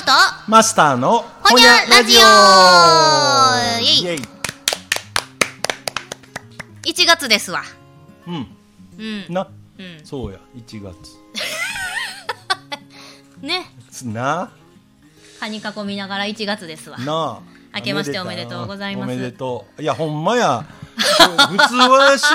ほと？マスターのほにゃラジオ。イエイ。イエイ。1月ですわ。うん。うん。な、うん。そうや1月。ね。つな。蚊に囲みながら1月ですわ。なあ。明けましておめでとうございます。おめでとう。いやほんまや。普通は収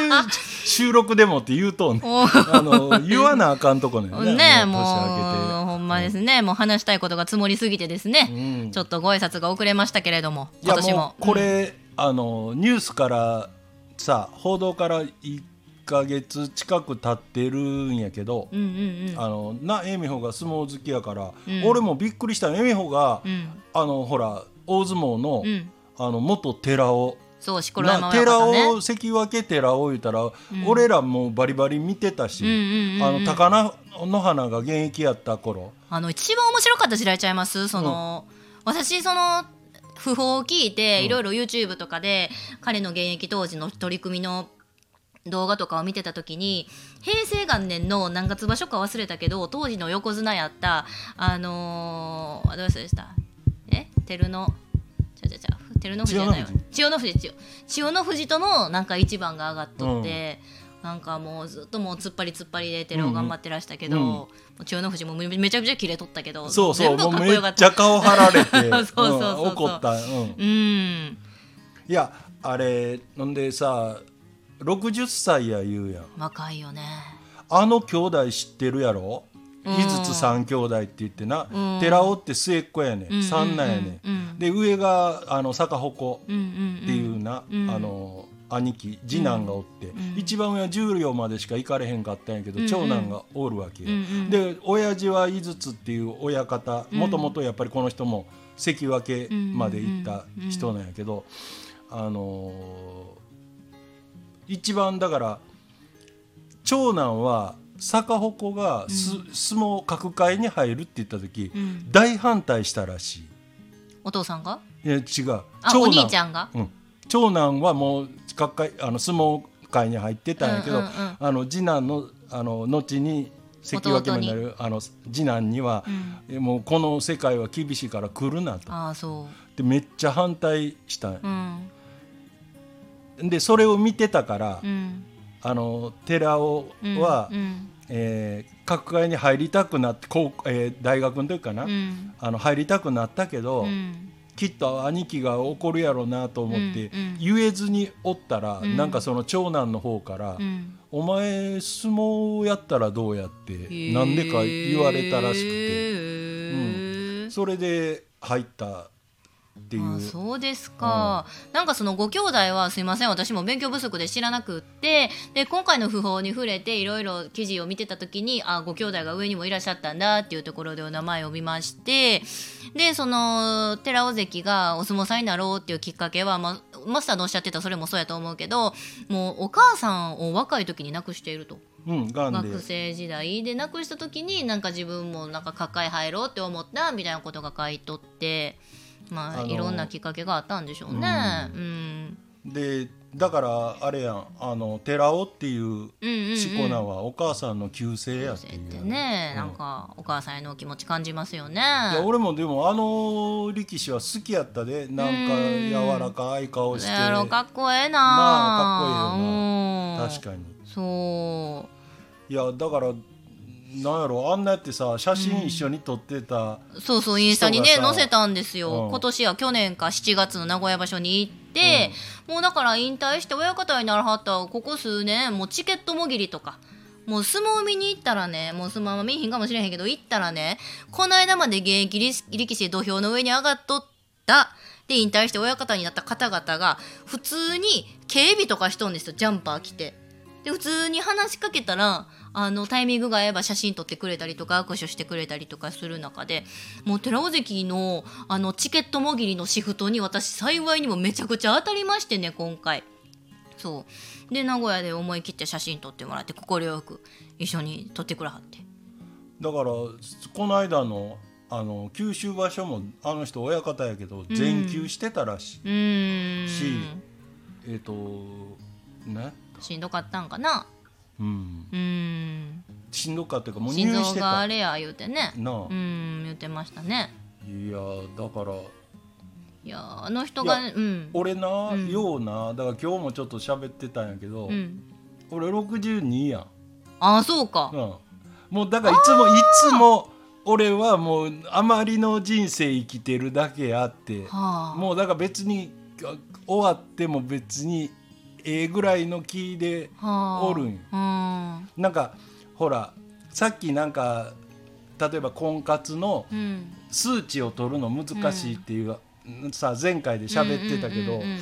収録でもって言うとんねおあの言わなあかんとこねねもうんまですね、もう話したいことが積もりすぎてですね、うん。ちょっとご挨拶が遅れましたけれども今年も。これ、あのニュースからさ報道から1か月近く経ってるんやけど、うんうんうん。あのな恵美穂が相撲好きやから、うん。俺もびっくりした恵美穂が、うん。あのほら大相撲の,、うん。あの元寺尾そう錣山な親寺方ね。尾関脇寺尾言うたら、俺らもうバリバリ見てたし、うんうんうんうんあの高菜の花が現役やった頃。あの一番面白かった時代ちゃいます？その、私その訃報を聞いて、いろいろ YouTube とかで彼の現役当時の取り組みの動画とかを見てた時に平成元年の何月場所か忘れたけど当時の横綱やったあのー、どうでした？え？照のちゃちゃちゃ照ノ富士じゃないわ千代の？富士千代千代の富士とのなんか一番が上がっとって、なんかもうずっともう突っ張り突っ張りで照を頑張ってらしたけど、うん。うんもう千代の富士もめめちゃくちゃキレとったけどそうそう全部もうめっかっこよかった。ちゃ顔張られて そうそうそうそう。うん怒った、うん、うん。いやあれなんでさ60歳や言うやん。若いよね。あの兄弟知ってるやろ？うん。井筒三兄弟って言ってな、うん。寺尾って末っ子やね、うんん、三男やね、うんうんん、で上があの坂鉾うんうんっていうな、うん。あの兄貴次男がおって、ん一番上は十両までしか行かれへんかったんやけど、うん長男がおるわけよ、うんうん。で親父は井筒っていう親方もともとやっぱりこの人も関脇まで行った人なんやけど、あのー一番だから長男は坂鉾がす、相撲角界に入るって言った時、ん。大反対したらしお父さんが？いいや違う。あお兄ちゃんが？うん、長男はもう角界あの相撲界に入ってたんやけど、うんうんうんあの次男のあの後に関脇になるあの次男には、えもうこの世界は厳しいから来るなと。ああそでめっちゃ反対したんうん。でそれを見てたから、うん。あの寺尾は、うんえー角界に入りたくなってえー大学の時かな、うん。あの入りたくなったけど、うん。きっと兄貴が怒るやろうなと思って、うんうん。言えずにおったら、ん。なんかその長男の方から「うん。お前相撲やったらどうや?」ってなんでか言われたらしくて、へーそれで入ったっていう。あそうですか、なんかそのご兄弟はすいません私も勉強不足で知らなくってで今回の訃報に触れていろいろ記事を見てた時にあご兄弟が上にもいらっしゃったんだっていうところでお名前を見ましてでその寺尾関がお相撲さんになろうっていうきっかけは、まあ、マスターのおっしゃってたそれもそうやと思うけどもうお母さんを若い時に亡くしていると。うん学生時代で亡くした時になんか自分もなんか抱え入ろうって思ったみたいなことが書いとってまあ、いろんなきっかけがあったんでしょうね。うん。でだからあれやん。あの寺尾っていううんうんうん。しこ名はお母さんの旧姓やってっいう。てね、うん。なんかお母さんへのお気持ち感じますよね。いや俺もでもあの力士は好きやったで。なんか柔らかい顔して。やろかっこええな。なあかっこいいよな。うん確かに。そいやだからなんやろあんなやってさ写真一緒に撮ってた、うそうそうインスタにね載せたんですよ、うん。今年は去年か7月の名古屋場所に行って、もうだから引退して親方にならはったここ数年もうチケットもぎりとかもう相撲見に行ったらねもう相撲は見えひんかもしれへんけど行ったらねこの間まで現役力士で土俵の上に上がっとった。で引退して親方になった方々が普通に警備とかしとんですよジャンパー着て。で普通に話しかけたらあのタイミングが合えば写真撮ってくれたりとか握手してくれたりとかする中でもう寺尾関のあのチケットもぎりのシフトに私幸いにもめちゃくちゃ当たりましてね今回。そう。で名古屋で思い切って写真撮ってもらって快く一緒に撮ってくれはって。だからこの間のあの九州場所もあの人親方やけど全休してたらしい、うーん。しえっ、とね。しんどかったんかな？うん。うーん。しんどかったいうかもう入心院してた。臓があれや言うてね。なあ。うん言ってましたね。いやだから。いやあの人がいやうん。俺な、うん。ようなだから今日もちょっと喋ってたんやけど、うん。俺62やん、ああそうか。うん、もうだからいつもいつも俺はもうあまりの人生生きてるだけあってはあ。もうだから別にあ終わっても別にええぐらいの気ではあ。おるんよ。うん。なんかほらさっきなんか例えば婚活のうん。数値を取るの難しいっていう、さ前回で喋ってたけど、うんうんうん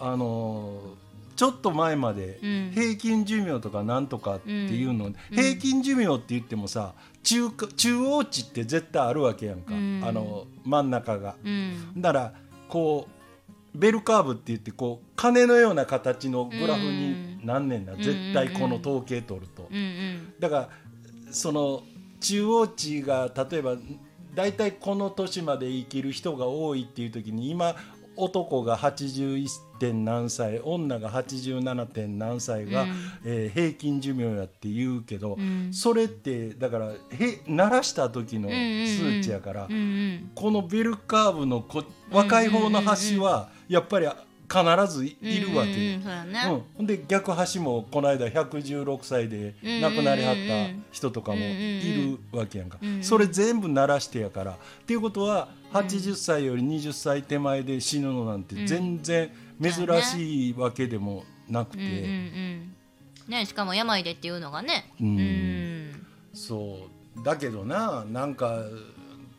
あのーちょっと前までうん。平均寿命とかなんとかっていうの、ん。平均寿命って言ってもさ中華中央値って絶対あるわけやんか、うん。あの真ん中が。うん。だからこうベルカーブって言ってこう鐘のような形のグラフになんねんな、ん。絶対この統計取ると。うんうん。だからその中央値が例えば大体この年まで生きる人が多いっていう時に今男が81点何歳女が87点何歳が、うん。えー平均寿命やって言うけど、うん。それってだからへ鳴らした時のうんうんうん。数値やから、うんうん。このベルカーブのこ若い方の端はやっぱり必ずいるわけ。うんうんで逆端もこの間116歳で亡くなりはった人とかもいるわけやんか、うんうんそれ全部鳴らしてやから。っていうことは80歳より20歳手前で死ぬのなんて全然珍しいわけでもなくて、うんうんうん。ねしかも病でっていうのがね。うん。うん。そう。だけどななんか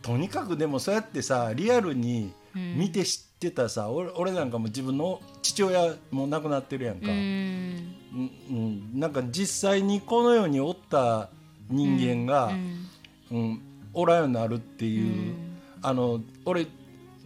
とにかくでもそうやってさリアルに見て知ってたさ、俺俺なんかも自分の父親も亡くなってるやんか。うん。うんうん、なんか実際にこの世におった人間が、うん。うんおらんようになるっていう、うん。あの俺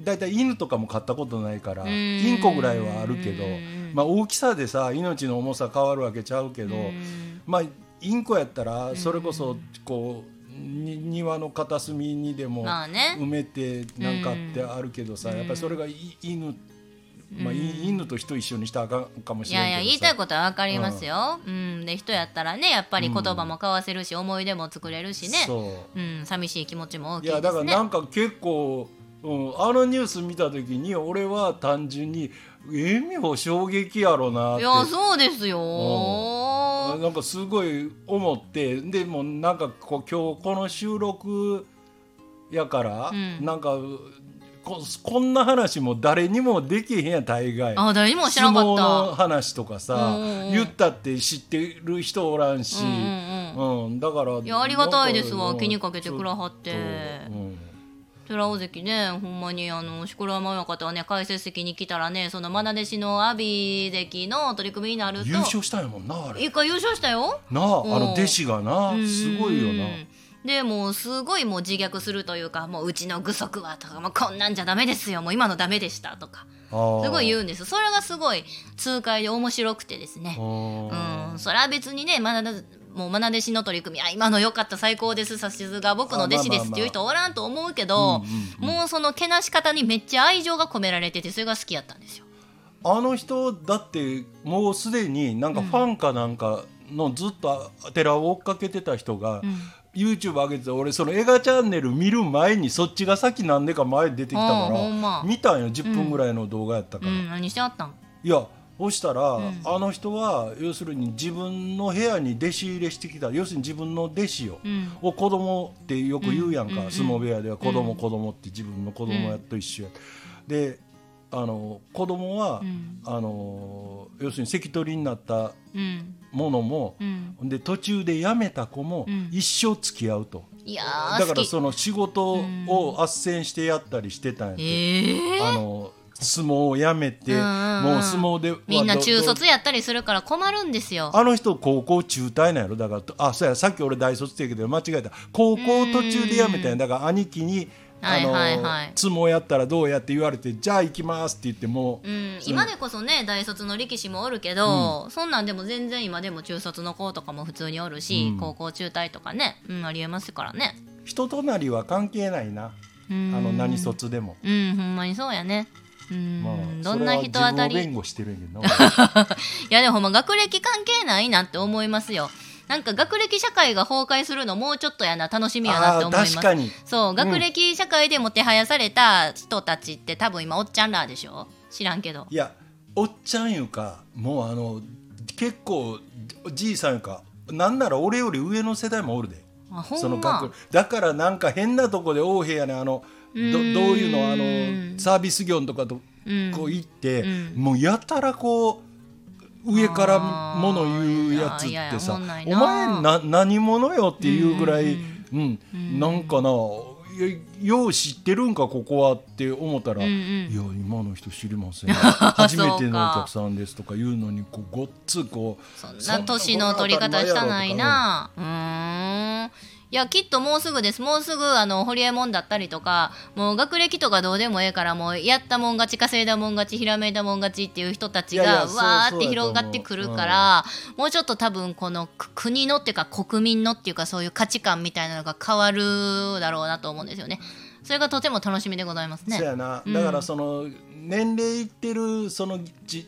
大体犬とかも飼ったことないから、うん。インコぐらいはあるけど、うん。まあ、大きさでさ命の重さ変わるわけちゃうけど、うん。まあインコやったらそれこそこうに庭の片隅にでもまあね。埋めてなんかってあるけどさ、うん。やっぱりそれがい犬、まあ、いうん犬と人一緒にしたらあかんかもしいれないけどさ。やいや言いたいことは分かりますよ、うん。で人やったらねやっぱり言葉も交わせるし、思い出も作れるしね。そう。うん、寂しい気持ちも大きいやいですね。だからなんか結構、うん、あのニュース見た時に俺は単純にえみほ衝撃やろなっいてやそうですよなんかすごい思ってでもなんかこう今日この収録やから、うん。なんかここんな話も誰にもできへんやん大概。あ誰にも知らなか相撲のっ話とかさ、うんうんうん。言ったって知ってる人おらんし、たうんうんうん。うんだからいやありがたいですわ。気にかけてくらはって寺尾関ねほんまにあの錣山親方はね解説席に来たらねその愛弟子の阿炎関の取り組みになると優勝したんやもんなあれ。一回優勝したよ。なああうん。の弟子がなうん。すごいよな。でもうすごいもう自虐するというかもううちの具足はとかもうこんなんじゃダメですよもう今のダメでしたとかすごい言うんです。それがすごい痛快で面白くてですね。うん。それは別にねまだもう愛弟子の取り組みあ今の良かった最高ですさすが僕の弟子ですっていう人おらんと思うけど、うんうんうん。もうそのけなし方にめっちゃ愛情が込められててそれが好きやったんですよ。あの人だってもうすでになんかファンかなんかのずっと寺を追っかけてた人が、YouTube 上げてて俺その映画チャンネル見る前にそっちが先なんでか前に出てきたから見たんよ10分ぐらいの動画やったから、うん、何してあったんいやそしたら、ん。あの人は要するに自分の部屋に弟子入れしてきた。要するに自分の弟子を、うん。を子供ってよく言うやんか、うん。相撲部屋では子供、うん。子供って自分の子供やと一緒や、であの子供は、うん。あの要するに関取になったうん。ものも、うん。で途中で辞めた子もうん。一生付き合うと、いやーだからその仕事を斡旋してやったりしてたんやて、ええあの相撲をやめて、うんうんうん。もう相撲でみんな中卒やったりするから困るんですよ。あの人高校中退なんやろ？だからあそうやさっき俺大卒って言うけど間違えた。高校途中で辞めたんや。だから兄貴にあの、はいはいはい。相撲やったらどうやって言われてじゃあ行きますって言ってもう、う。ん、今でこそね大卒の力士もおるけど、そんなんでも全然今でも中卒の子とかも普通におるし、うん。高校中退とかね、うん、ありえますからね。人となりは関係ないな、うん。あの何卒でも。うんほんまにそうやね。うん、まあ、どんな人当たり？いやでもほんま学歴関係ないなって思いますよ。なんか学歴社会が崩壊するのもうちょっとやな楽しみやなって思います。確かに。そう学歴社会でもてはやされた人たちって多分今おっちゃんらでしょ？知らんけど。いやおっちゃんいうかもうあの結構じいさんいうかなんなら俺より上の世代もおるで。ま。その学だからなんか変なとこで横兵やねあのどどういうの？あのサービス業とかとうん。こう行って、うん。もうやたらこう上からもの言うやつってさお前な何者よっていうぐらい、ううん。なんかなよう知ってるんかここはって思ったら、うんうん。いや今の人知りません。初めてのかお客さんですとか言うのにこうごっつこうそんな年の取り方したないな。うーんいやきっともうすぐです。もうすぐあのホリエモンだったりとかもう学歴とかどうでもええからもうやったもん勝ち稼いだもん勝ちひらめいたもん勝ちっていう人たちがいやいやわーって広がってくるからもうちょっと多分このく国のっていうか国民のっていうかそういう価値観みたいなのが変わるだろうなと思うんですよね。それがとても楽しみでございますね。そうやな、うんだからその年齢いってるそのち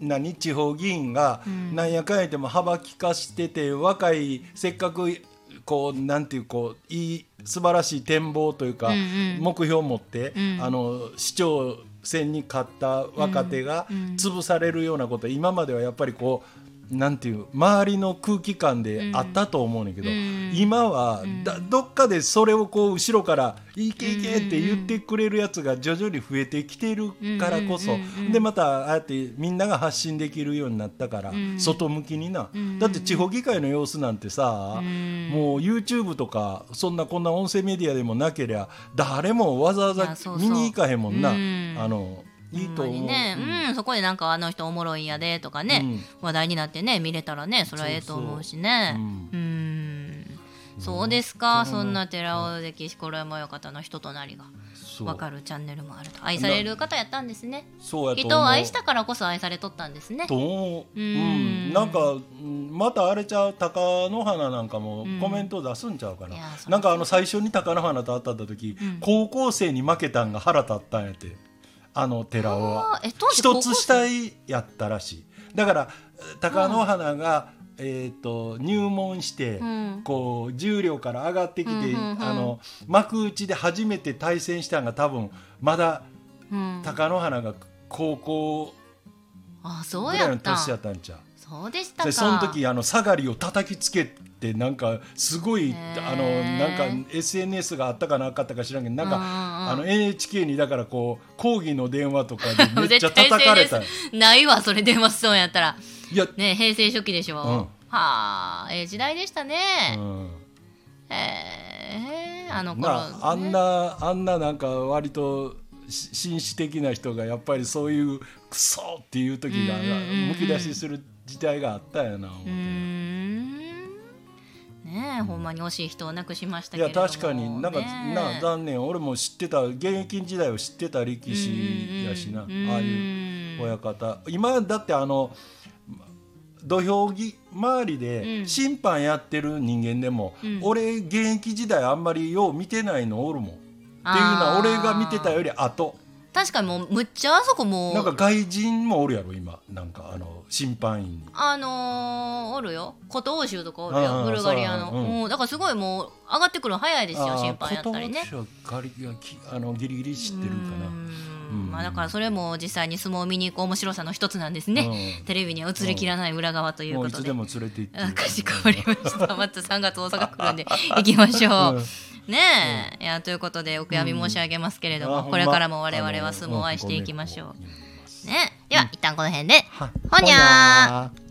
何？地方議員がなんやかんやでも幅利かしてて若いせっかくこうなんていうこういい素晴らしい展望というか、うんうん。目標を持って、うん。あの市長選に勝った若手が潰されるようなこと、今まではやっぱりこうなんていう周りの空気感であったと思うねんけど、うん。今はだどっかでそれをこう後ろから「いけいけ」って言ってくれるやつが徐々に増えてきてるからこそ、でまたああやってみんなが発信できるようになったから、ん。外向きにな、ん。だって地方議会の様子なんてさ、ん。もう YouTube とかそんなこんな音声メディアでもなけりゃ誰もわざわざ見に行かへんもんな。うん。あのいいと思う。ね、うん。そこでなんかあの人おもろいんやでとかね、うん。話題になってね見れたらねそれはええと思うしね。そうん。そうですか、うん。そんな寺尾関錣山親方の人となりが。分かるチャンネルもあると。愛される方やったんですね。人を愛したからこそ愛されとったんですね。と思う、ん。ん、なんかうんまたあれちゃう貴乃花なんかもん。コメント出すんちゃうかな、なんかあの最初に貴乃花と会った時、うん。高校生に負けたんが腹立ったんやってあの寺尾はあーえ当時一つ下やったらしい。だから貴乃花が、えー、と入門して、うん。こう重量から上がってきて、うんうんうんあの幕内で初めて対戦したんが多分まだうん。貴乃花が高校ぐらいの年やったんちゃうそうでしたか。でその時あの下がりを叩きつけてなんかすごいあのなんか SNS があったかなかったか知らんけどなんか、うんうんうん。あの NHK にだからこう抗議の電話とかでめっちゃ叩かれた。ないわそれ電話しそうやったら。いや、ね平成初期でしょ、うん。はあええ時代でしたね、うん。へえあの頃、なああんなあんななんか割とし紳士的な人がやっぱりそういうクソっていう時がむき出しする時代があったんやな思って。うーん。ねえほんまに惜しい人を亡くしましたいやけれども。確かに。なんか、ねえ。な残念。俺も知ってた現役時代を知ってた力士やしな、うんうんうんああいう親方。今だってあの土俵ぎ周りでうん。審判やってる人間でも、うん。俺現役時代あんまりよう見てないのおるもん。っていうのは俺が見てたより後。確かにもうむっちゃあそこもなんか外人もおるやろ今。なんかあの審判員に。あのーおるよ。琴欧州とかおるよ。うんうんブルガリアの。そううん。もうだからすごいもう上がってくるの早いですよ審判やったりね。言葉はガリあのギリギリ知ってるかな。うん。うん。まあだからそれも実際に相撲を見に行く面白さの一つなんですね、うん。テレビには映りきらない裏側ということで。いつでも連れて行ってあかしこまりました。また3月大阪来るんで。行きましょう、うん。ねえ、いやということでお悔やみ申し上げますけれども、これからも我々は相撲を愛していきましょう、ね。では、一旦この辺で。はほにゃーー